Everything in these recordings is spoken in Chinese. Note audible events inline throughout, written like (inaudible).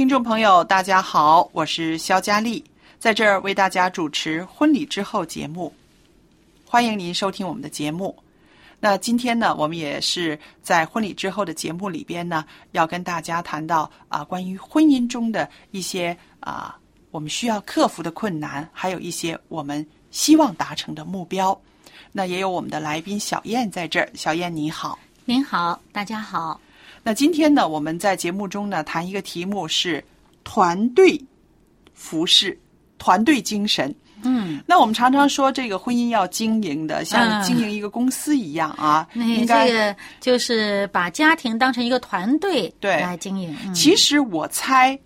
听众朋友，大家好，我是肖佳丽，在这儿为大家主持婚礼之后节目，欢迎您收听我们的节目。那今天呢，我们也是在婚礼之后的节目里边呢，要跟大家谈到啊，关于婚姻中的一些啊，我们需要克服的困难，还有一些我们希望达成的目标。那也有我们的来宾小燕在这儿，小燕你好。您好，大家好。那今天呢，我们在节目中呢谈一个题目是团队服饰、团队精神。嗯，那我们常常说这个婚姻要经营的，像嗯经营一个公司一样啊，那应该。这个就是把家庭当成一个团队对来经营。嗯其实我猜，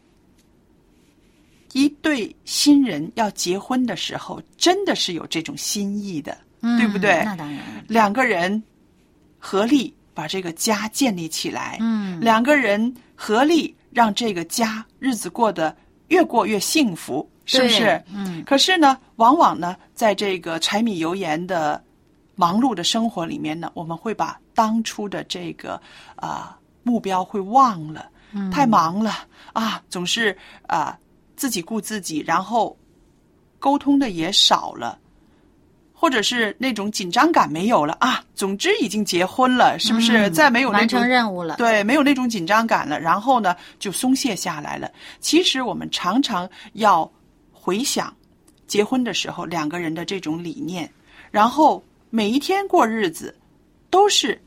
一对新人要结婚的时候，真的是有这种心意的，对不对？嗯那当然，两个人合力把这个家建立起来，嗯两个人合力让这个家日子过得越过越幸福，是不是？嗯，可是呢，往往呢，在这个柴米油盐的忙碌的生活里面呢，我们会把当初的这个啊、目标会忘了，嗯太忙了啊，总是啊、自己顾自己，然后沟通的也少了。或者是那种紧张感没有了啊，总之已经结婚了，是不是？嗯再没有那完成任务了。对，没有那种紧张感了，然后呢，就松懈下来了。其实我们常常要回想结婚的时候两个人的这种理念，然后每一天过日子都是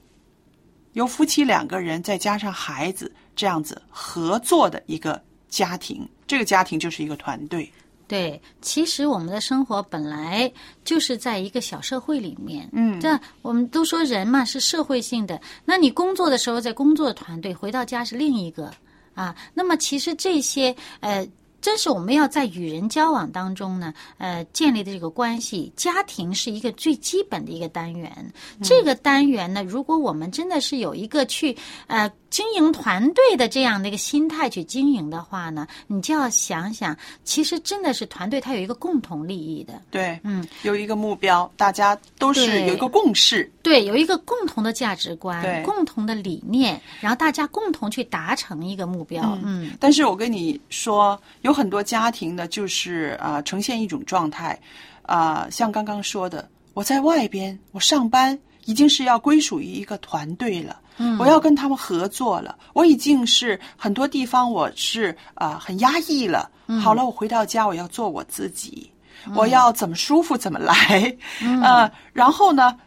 由夫妻两个人再加上孩子这样子合作的一个家庭，这个家庭就是一个团队。对，其实我们的生活本来就是在一个小社会里面。嗯这我们都说人嘛是社会性的，那你工作的时候在工作团队，回到家是另一个啊。那么其实这些呃。正是我们要在与人交往当中呢，呃，建立的这个关系，家庭是一个最基本的一个单元。这个单元呢，如果我们真的是有一个去呃经营团队的这样的一个心态去经营的话呢，你就要想想，其实真的是团队它有一个共同利益的，对，嗯，有一个目标，大家都是有一个共识。对，有一个共同的价值对。观、共同的理念，然后大家共同去达成一个目标，嗯。但是我跟你说，有很多家庭呢，就是啊、呃呈现一种状态，啊、像刚刚说的，我在外边，我上班已经是要归属于一个团队了，嗯，我要跟他们合作了，我已经是很多地方我是啊、呃很压抑了，好了，我回到家我要做我自己，我要怎么舒服怎么来，(laughs) 呃，然后呢，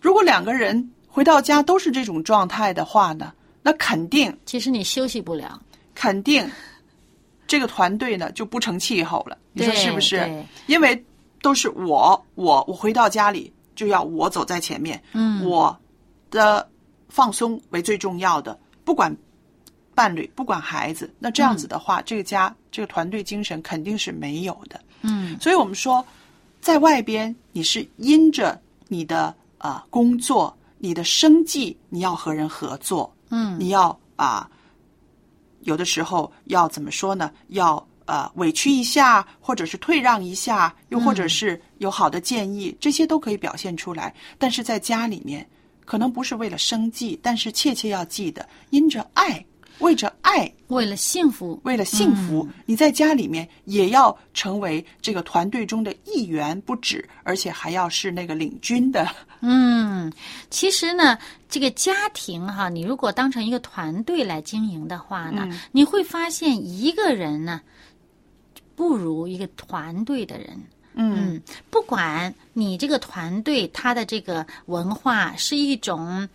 如果两个人回到家都是这种状态的话呢，那肯定其实你休息不了，肯定这个团队呢就不成气候了，你说是不是？因为都是我，我，我回到家里就要我走在前面，嗯。我的放松为最重要的，不管伴侣，不管孩子，那这样子的话，这个家这个团队精神肯定是没有的。嗯。所以我们说，在外边你是因着你的啊、呃工作、你的生计，你要和人合作，嗯。你要啊、有的时候要怎么说呢？要呃委屈一下，或者是退让一下，又或者是有好的建议，这些都可以表现出来。但是在家里面，可能不是为了生计，但是切切要记得，因着爱，为着爱，为了幸福，为了幸福，你在家里面也要成为这个团队中的一员不止，而且还要是那个领军的。嗯，其实呢，这个家庭哈，你如果当成一个团队来经营的话呢，你会发现一个人呢，不如一个团队的人。嗯，不管你这个团队他的这个文化是一种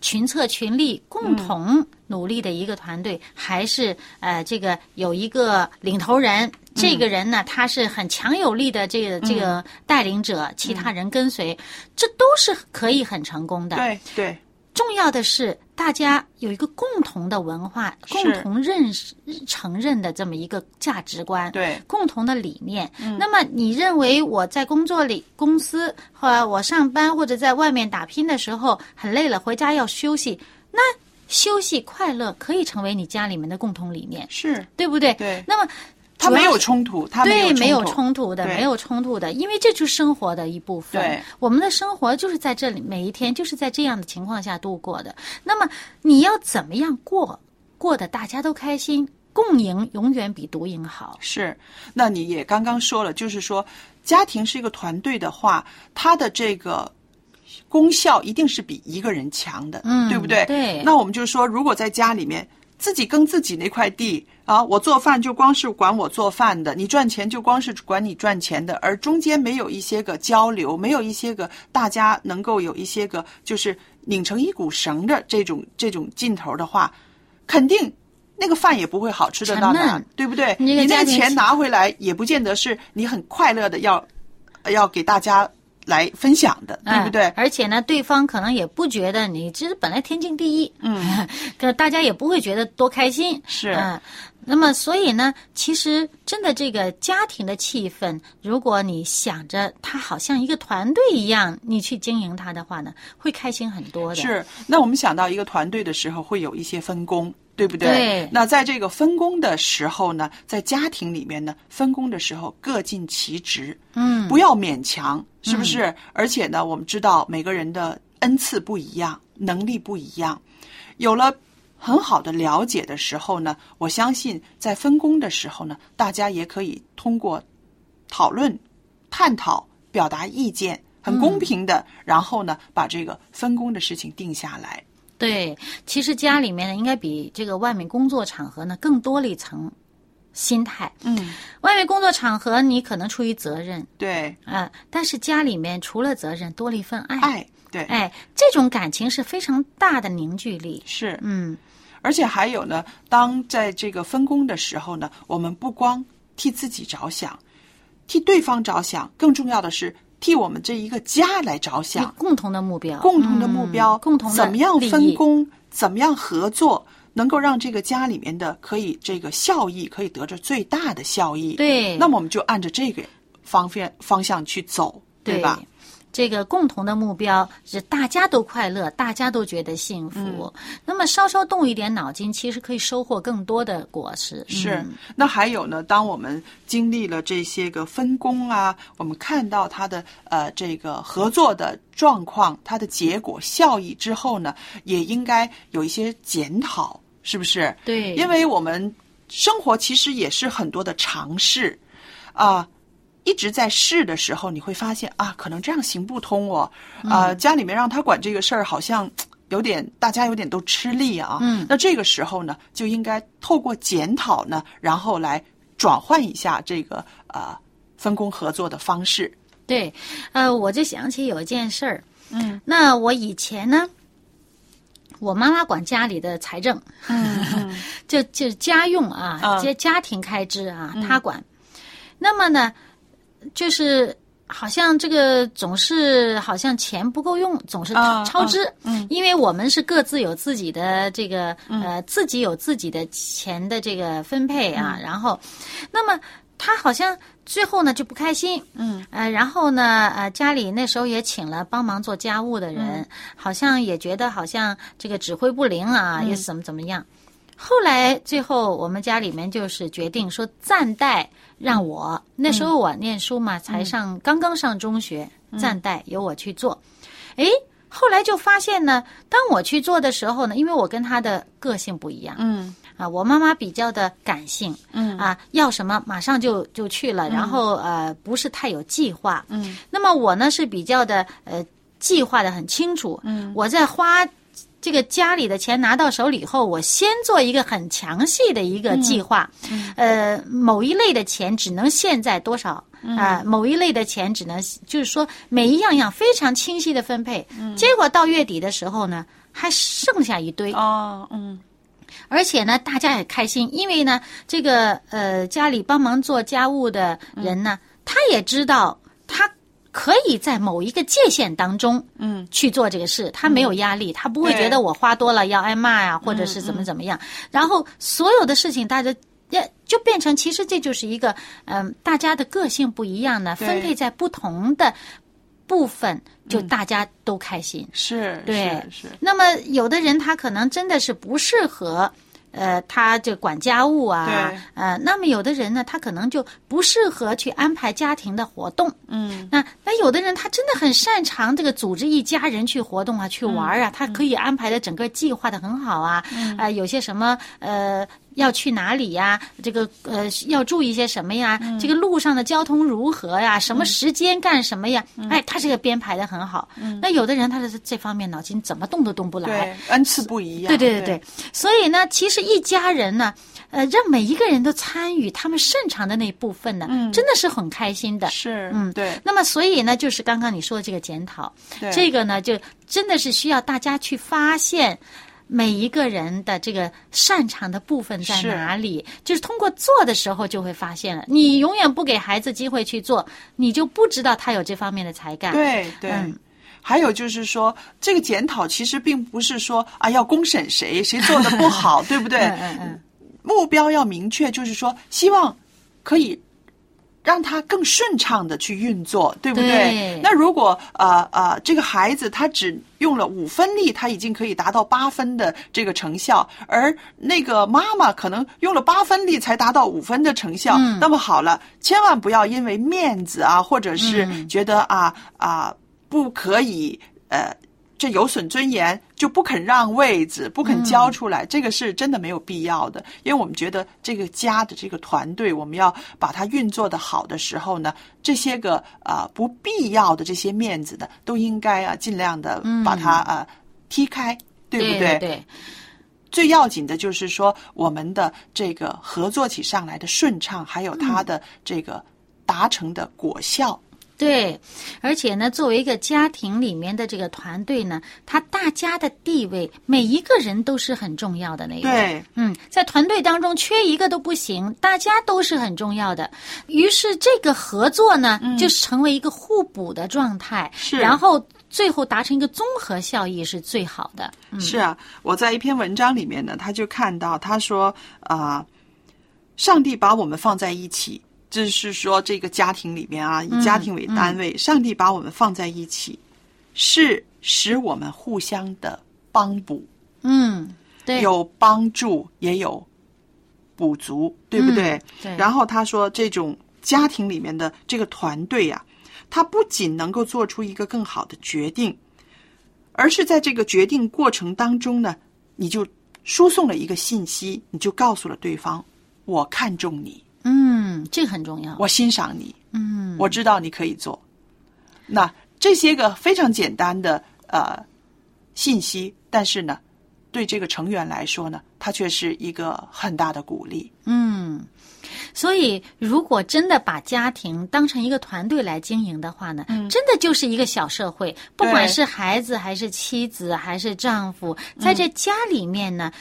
群策群力、共同努力的一个团队，还是呃这个有一个领头人，这个人呢他是很强有力的这个这个带领者，其他人跟随，这都是可以很成功的。对对，重要的是大家有一个共同的文化，共同认识、承认的这么一个价值观，对，共同的理念。那么，你认为我在工作里、公司或我上班或者在外面打拼的时候很累了，回家要休息，那休息快乐可以成为你家里面的共同理念，是对不对？对。那么。他没有冲突，他对没有冲突的，没有冲突的，因为这就是生活的一部分。对，我们的生活就是在这里，每一天就是在这样的情况下度过的。那么你要怎么样过，过得大家都开心，共赢永远比独赢好。是，那你也刚刚说了，就是说家庭是一个团队的话，它的这个功效一定是比一个人强的，嗯，对不对？对。那我们就说，如果在家里面。自己耕自己那块地啊，我做饭就光是管我做饭的，你赚钱就光是管你赚钱的，而中间没有一些个交流，没有一些个大家能够有一些个就是拧成一股绳的这种这种劲头的话，肯定那个饭也不会好吃的到哪，对不对？你那个钱拿回来也不见得是你很快乐的要要给大家。来分享的，对不对？而且呢，对方可能也不觉得你其实本来天经地义，嗯，(laughs) 可大家也不会觉得多开心，是。嗯，那么所以呢，其实真的这个家庭的气氛，如果你想着他好像一个团队一样，你去经营它的话呢，会开心很多的。是。那我们想到一个团队的时候，会有一些分工。对不对？对。那在这个分工的时候呢，在家庭里面呢，分工的时候各尽其职，嗯，不要勉强，是不是？而且呢，我们知道每个人的恩赐不一样，能力不一样，有了很好的了解的时候呢，我相信在分工的时候呢，大家也可以通过讨论、探讨、表达意见，很公平的，然后呢，把这个分工的事情定下来。对，其实家里面呢，应该比这个外面工作场合呢更多了一层心态。嗯，外面工作场合你可能出于责任，对，啊，但是家里面除了责任，多了一份爱。爱，对，哎，这种感情是非常大的凝聚力。是，嗯，而且还有呢，当在这个分工的时候呢，我们不光替自己着想，替对方着想，更重要的是。替我们这一个家来着想，共同的目标，共同的目标，共同怎么样分工，怎么样合作，能够让这个家里面的可以这个效益可以得着最大的效益。对，那么我们就按着这个方面方向去走，对吧？这个共同的目标是大家都快乐，大家都觉得幸福。那么稍稍动一点脑筋，其实可以收获更多的果实。是。那还有呢？当我们经历了这些个分工啊，我们看到它的呃这个合作的状况、它的结果、效益之后呢，也应该有一些检讨，是不是？对。因为我们生活其实也是很多的尝试啊。一直在试的时候，你会发现啊，可能这样行不通哦。啊，家里面让他管这个事儿，好像有点大家有点都吃力啊。嗯，那这个时候呢，就应该透过检讨呢，然后来转换一下这个呃分工合作的方式。对，呃，我就想起有一件事儿。嗯，那我以前呢，我妈妈管家里的财政，嗯，(laughs) 就就家用啊，家家庭开支啊，她管。那么呢？就是好像这个总是好像钱不够用，总是超支。嗯，因为我们是各自有自己的这个呃，自己有自己的钱的这个分配啊。然后，那么他好像最后呢就不开心。嗯，呃，然后呢，呃，家里那时候也请了帮忙做家务的人，好像也觉得好像这个指挥不灵啊，也怎么怎么样。后来最后我们家里面就是决定说暂代让我那时候我念书嘛，才上刚刚上中学，暂代由我去做。诶，后来就发现呢，当我去做的时候呢，因为我跟他的个性不一样，嗯。啊，我妈妈比较的感性，嗯。啊，要什么马上就就去了，然后呃不是太有计划，嗯，那么我呢是比较的呃计划的很清楚，嗯，我在花这个家里的钱拿到手里以后，我先做一个很详细的一个计划，呃，某一类的钱只能现在多少。啊、某一类的钱只能就是说每一样样非常清晰的分配，结果到月底的时候呢，还剩下一堆，哦，嗯。而且呢，大家也开心，因为呢，这个呃家里帮忙做家务的人呢，他也知道他可以在某一个界限当中，嗯，去做这个事，他没有压力，他不会觉得我花多了要挨骂呀，或者是怎么怎么样。然后所有的事情，大家。也就变成，其实这就是一个，嗯、大家的个性不一样呢，分配在不同的部分，就大家都开心。是，对是是，那么有的人他可能真的是不适合。呃，他就管家务啊，呃，那么有的人呢，他可能就不适合去安排家庭的活动，嗯。那那有的人他真的很擅长这个组织一家人去活动啊，去玩啊，他可以安排的整个计划的很好啊，啊、有些什么呃要去哪里呀，这个呃要注意些什么呀，这个路上的交通如何呀，什么时间干什么呀，哎，他这个编排的很好。那有的人他是这方面脑筋怎么动都动不来，对，恩赐不一样，对对对对，所以呢，其实一家人呢，呃，让每一个人都参与他们擅长的那一部分呢，真的是很开心的。是，嗯。对。那么，所以呢，就是刚刚你说的这个检讨，这个呢，就真的是需要大家去发现每一个人的这个擅长的部分在哪里，就是通过做的时候就会发现了。你永远不给孩子机会去做，你就不知道他有这方面的才干。对对。嗯还有就是说，这个检讨其实并不是说啊要公审谁谁做的不好，(laughs) 对不对？嗯嗯嗯，目标要明确，就是说希望可以让他更顺畅的去运作，对不对？对那如果呃呃这个孩子他只用了五分力，他已经可以达到八分的这个成效，而那个妈妈可能用了八分力才达到五分的成效，嗯那么好了，千万不要因为面子啊，或者是嗯觉得啊啊、不可以呃。这有损尊严，就不肯让位子，不肯交出来，这个是真的没有必要的。因为我们觉得这个家的这个团队，我们要把它运作的好的时候呢，这些个啊、不必要的这些面子呢，都应该啊尽量的把它啊、踢开，对不对对最要紧的就是说，我们的这个合作起上来的顺畅，还有它的这个达成的果效。对，而且呢，作为一个家庭里面的这个团队呢，他大家的地位，每一个人都是很重要的那个。对，嗯，在团队当中缺一个都不行，大家都是很重要的。于是这个合作呢，就是成为一个互补的状态，是然后最后达成一个综合效益是最好的。嗯是啊，我在一篇文章里面呢，他就看到他说啊、上帝把我们放在一起，就是说这个家庭里面啊，以家庭为单位，上帝把我们放在一起，是使我们互相的帮补，嗯，对，有帮助，也有补足，对不对？嗯对。然后他说，这种家庭里面的这个团队呀、他不仅能够做出一个更好的决定，而是在这个决定过程当中呢，你就输送了一个信息，你就告诉了对方，我看中你，嗯，这个很重要。我欣赏你，嗯，我知道你可以做。那这些个非常简单的呃信息，但是呢，对这个成员来说呢，它却是一个很大的鼓励。嗯，所以如果真的把家庭当成一个团队来经营的话呢，真的就是一个小社会，不管是孩子还是妻子还是丈夫，在这家里面呢。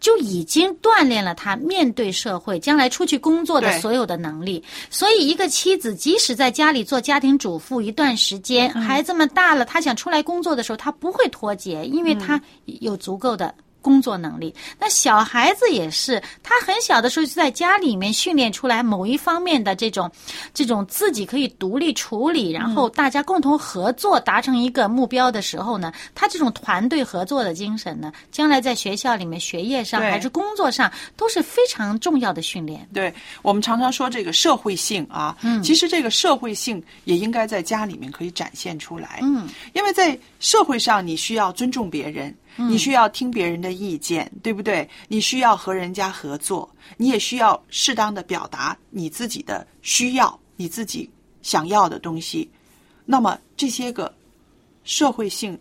就已经锻炼了他面对社会、将来出去工作的所有的能力。所以，一个妻子即使在家里做家庭主妇一段时间，孩子们大了，她想出来工作的时候，她不会脱节，因为她有足够的。工作能力。那小孩子也是，他很小的时候就在家里面训练出来某一方面的这种这种自己可以独立处理，然后大家共同合作达成一个目标的时候呢，他这种团队合作的精神呢，将来在学校里面学业上还是工作上都是非常重要的训练。对我们常常说这个社会性啊，嗯，其实这个社会性也应该在家里面可以展现出来，嗯，因为在社会上你需要尊重别人，你需要听别人的意见，对不对？你需要和人家合作，你也需要适当的表达你自己的需要，你自己想要的东西。那么这些个社会性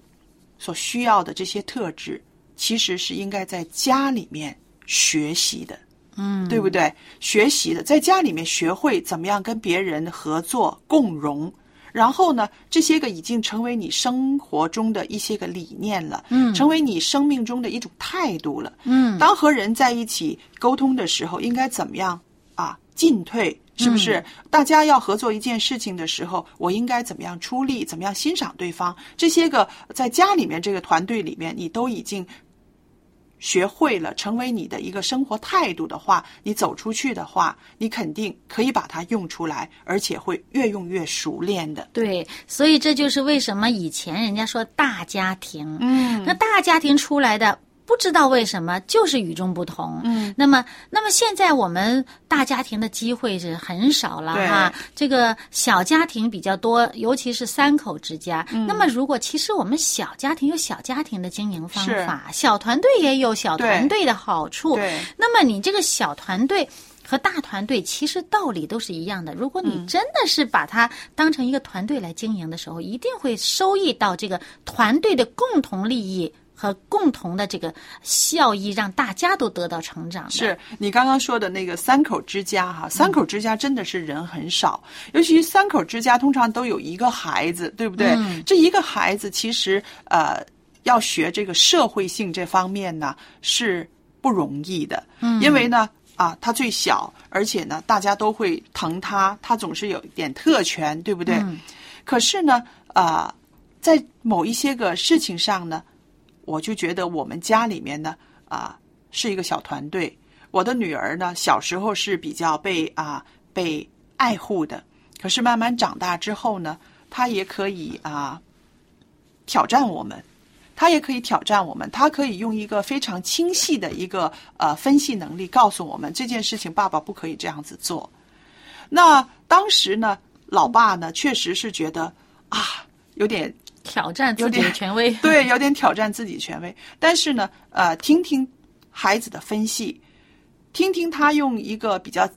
所需要的这些特质，其实是应该在家里面学习的。嗯，对不对？学习的，在家里面学会怎么样跟别人合作共荣，然后呢，这些个已经成为你生活中的一些个理念了，嗯成为你生命中的一种态度了。嗯，当和人在一起沟通的时候，应该怎么样啊？进退是不是？大家要合作一件事情的时候，我应该怎么样出力？怎么样欣赏对方？这些个在家里面这个团队里面，你都已经学会了，成为你的一个生活态度的话，你走出去的话，你肯定可以把它用出来，而且会越用越熟练的。对，所以这就是为什么以前人家说大家庭，嗯那大家庭出来的。不知道为什么，就是与众不同。嗯，那么，那么现在我们大家庭的机会是很少了对哈。这个小家庭比较多，尤其是三口之家。嗯那么，如果其实我们小家庭有小家庭的经营方法，小团队也有小团队的好处。对，那么你这个小团队。和大团队其实道理都是一样的。如果你真的是把它当成一个团队来经营的时候，一定会收益到这个团队的共同利益和共同的这个效益，让大家都得到成长。是你刚刚说的那个三口之家哈，三口之家真的是人很少，尤其三口之家通常都有一个孩子，对不对？嗯这一个孩子其实呃要学这个社会性这方面呢是不容易的，嗯，因为呢。啊，他最小，而且呢，大家都会疼他，他总是有一点特权，对不对？嗯可是呢，啊、在某一些个事情上呢，我就觉得我们家里面呢，啊、是一个小团队。我的女儿呢，小时候是比较被啊、被爱护的，可是慢慢长大之后呢，她也可以啊、挑战我们，她也可以挑战我们，她可以用一个非常清晰的一个呃分析能力告诉我们这件事情，爸爸不可以这样子做。那当时呢，老爸呢，确实是觉得啊，有点挑战自己的权威。(laughs) 对，有点挑战自己权威。但是呢，呃，听听孩子的分析，听听他用一个比较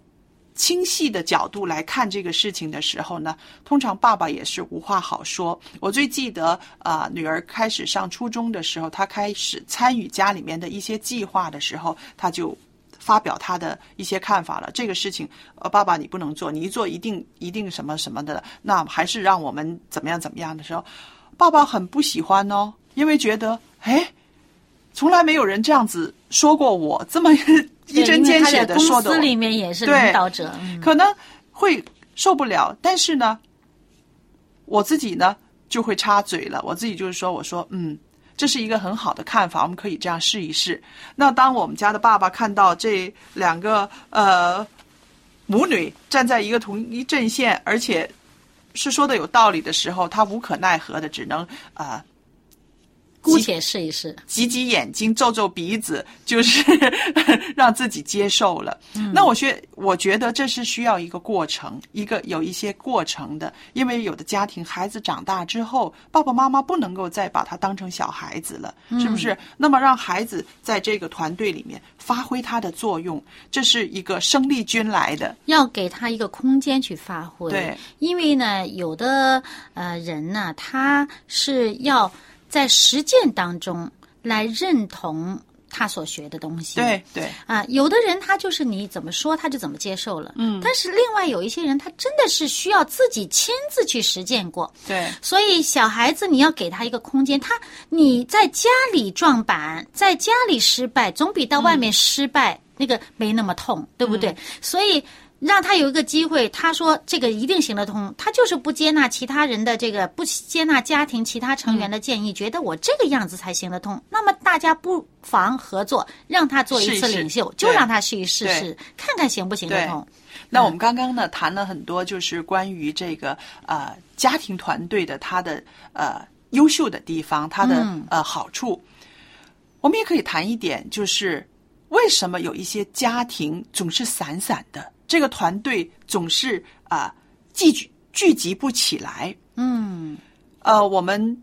清晰的角度来看这个事情的时候呢，通常爸爸也是无话好说。我最记得，啊、女儿开始上初中的时候，她开始参与家里面的一些计划的时候，她就。发表他的一些看法了。这个事情，呃，爸爸你不能做，你一做一定一定什么什么的，那还是让我们怎么样怎么样的时候，爸爸很不喜欢哦，因为觉得，哎，从来没有人这样子说过我，这么一针见血的的说的，公司里面也是领导者，嗯可能会受不了。但是呢，我自己呢就会插嘴了，我自己就是说，我说，嗯。这是一个很好的看法，我们可以这样试一试。那当我们家的爸爸看到这两个呃母女站在一个同一阵线，而且是说的有道理的时候，他无可奈何的只能啊、姑且试一试。挤挤眼睛、皱皱鼻子，就是 (laughs) 让自己接受了。那我觉我觉得这是需要一个过程，一个有一些过程的，因为有的家庭孩子长大之后，爸爸妈妈不能够再把他当成小孩子了，是不是？那么让孩子在这个团队里面发挥他的作用，这是一个生力军来的。要给他一个空间去发挥。对，因为呢，有的呃人呢，他是要在实践当中来认同他所学的东西。对对啊，有的人他就是你怎么说他就怎么接受了。嗯但是另外有一些人，他真的是需要自己亲自去实践过。对所以小孩子你要给他一个空间，他你在家里撞板，在家里失败，总比到外面失败、那个没那么痛，对不对？所以让他有一个机会，他说这个一定行得通，他就是不接纳其他人的这个，不接纳家庭其他成员的建议，觉得我这个样子才行得通。那么大家不妨合作，让他做一次领袖，对就让他去试一试试，看看行不行得通。那我们刚刚呢谈了很多，就是关于这个呃家庭团队的他的呃优秀的地方，他的、嗯呃好处。我们也可以谈一点，就是为什么有一些家庭总是散散的，这个团队总是啊、聚聚聚集不起来。嗯呃，我们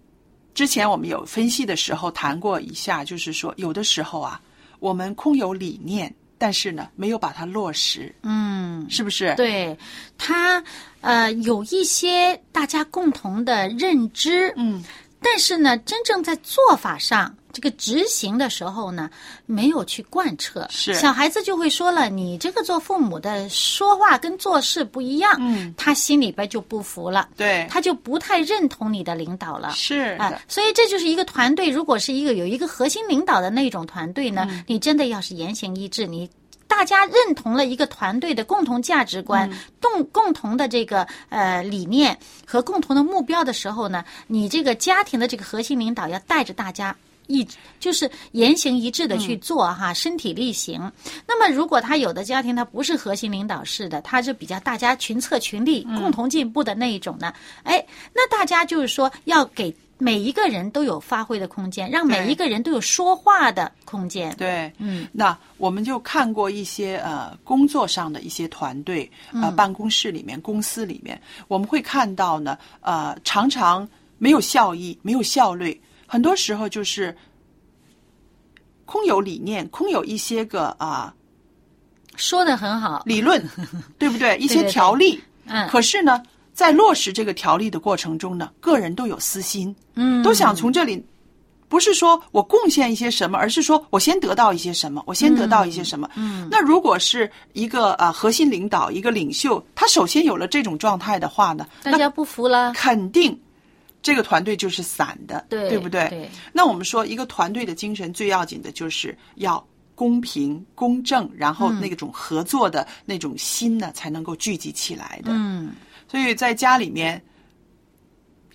之前我们有分析的时候谈过一下，就是说有的时候啊，我们空有理念，但是呢没有把它落实，嗯，是不是？对他呃有一些大家共同的认知，嗯。但是呢，真正在做法上，这个执行的时候呢，没有去贯彻，是小孩子就会说了，你这个做父母的说话跟做事不一样，嗯，他心里边就不服了，对，他就不太认同你的领导了。是的，啊，所以这就是一个团队。如果是一个有一个核心领导的那种团队呢，嗯你真的要是言行一致，你大家认同了一个团队的共同价值观、嗯共共同的这个呃理念和共同的目标的时候呢，你这个家庭的这个核心领导要带着大家。一就是言行一致的去做哈，身体力行。那么，如果他有的家庭他不是核心领导式的，他是比较大家群策群力、共同进步的那一种呢？哎，那大家就是说要给每一个人都有发挥的空间，让每一个人都有说话的空间。对，嗯，那我们就看过一些呃工作上的一些团队，呃，办公室里面、公司里面，我们会看到呢，呃，常常没有效益、没有效率，很多时候就是空有理念，空有一些个啊、说的很好。理论，(laughs) 对不对？一些对对条例，嗯可是呢，在落实这个条例的过程中呢，个人都有私心，嗯，都想从这里，不是说我贡献一些什么，而是说我先得到一些什么，我先得到一些什么。嗯，那如果是一个呃核心领导、一个领袖，他首先有了这种状态的话呢，大家不服了。肯定这个团队就是散的，对不对？对那我们说，一个团队的精神最要紧的就是要公平、公正，然后那种合作的那种心呢，才能够聚集起来的。嗯，所以在家里面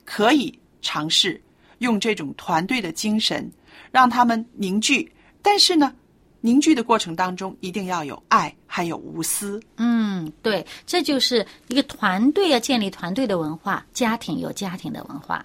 可以尝试用这种团队的精神，让他们凝聚。但是呢，凝聚的过程当中一定要有爱，还有无私。嗯，对，这就是一个团队要建立团队的文化，家庭有家庭的文化。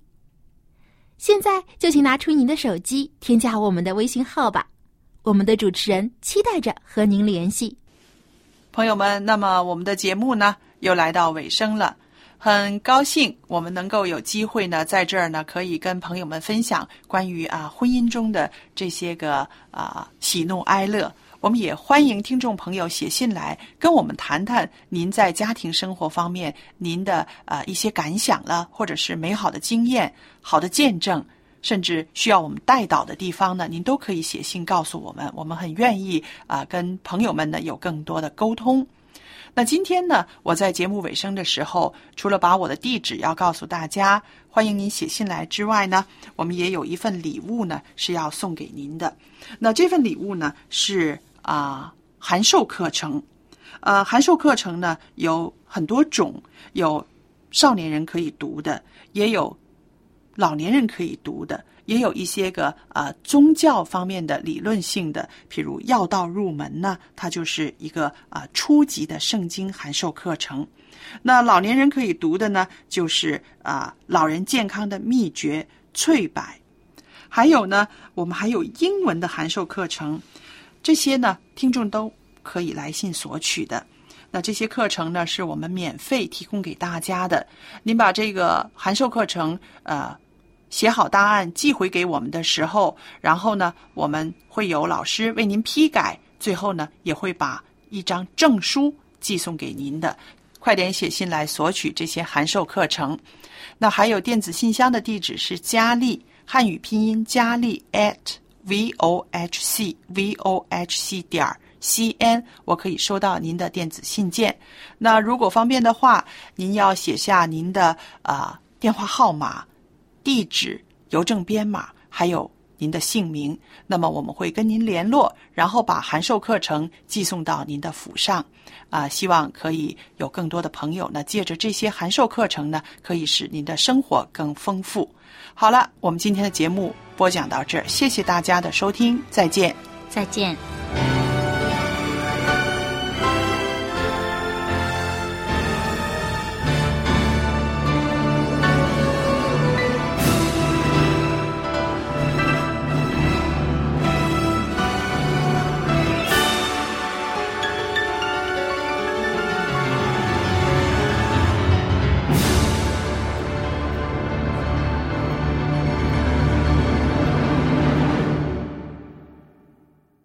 现在就请拿出您的手机，添加我们的微信号吧。我们的主持人期待着和您联系。朋友们，那么我们的节目呢又来到尾声了，很高兴我们能够有机会呢在这儿呢可以跟朋友们分享关于啊婚姻中的这些个啊喜怒哀乐。我们也欢迎听众朋友写信来跟我们谈谈您在家庭生活方面您的呃一些感想了，或者是美好的经验、好的见证。甚至需要我们带导的地方呢，您都可以写信告诉我们，我们很愿意啊、跟朋友们呢有更多的沟通。那今天呢，我在节目尾声的时候，除了把我的地址要告诉大家，欢迎您写信来之外呢，我们也有一份礼物呢是要送给您的。那这份礼物呢是啊、函授课程，呃，函授课程呢有很多种，有少年人可以读的，也有老年人可以读的，也有一些个呃宗教方面的理论性的，譬如要道入门呢，它就是一个啊、初级的圣经函授课程。那老年人可以读的呢，就是啊、老人健康的秘诀翠柏，还有呢，我们还有英文的函授课程，这些呢，听众都可以来信索取的。那这些课程呢，是我们免费提供给大家的。您把这个函授课程呃写好答案寄回给我们的时候，然后呢，我们会有老师为您批改，最后呢，也会把一张证书寄送给您的。快点写信来索取这些函授课程。那还有电子信箱的地址是佳丽汉语拼音佳丽 at v o h c v o h c 点 c n，我可以收到您的电子信件。那如果方便的话，您要写下您的啊、电话号码、地址、邮政编码，还有您的姓名。那么我们会跟您联络，然后把函授课程寄送到您的府上。啊、希望可以有更多的朋友呢，借着这些函授课程呢，可以使您的生活更丰富。好了，我们今天的节目播讲到这儿，谢谢大家的收听，再见。再见。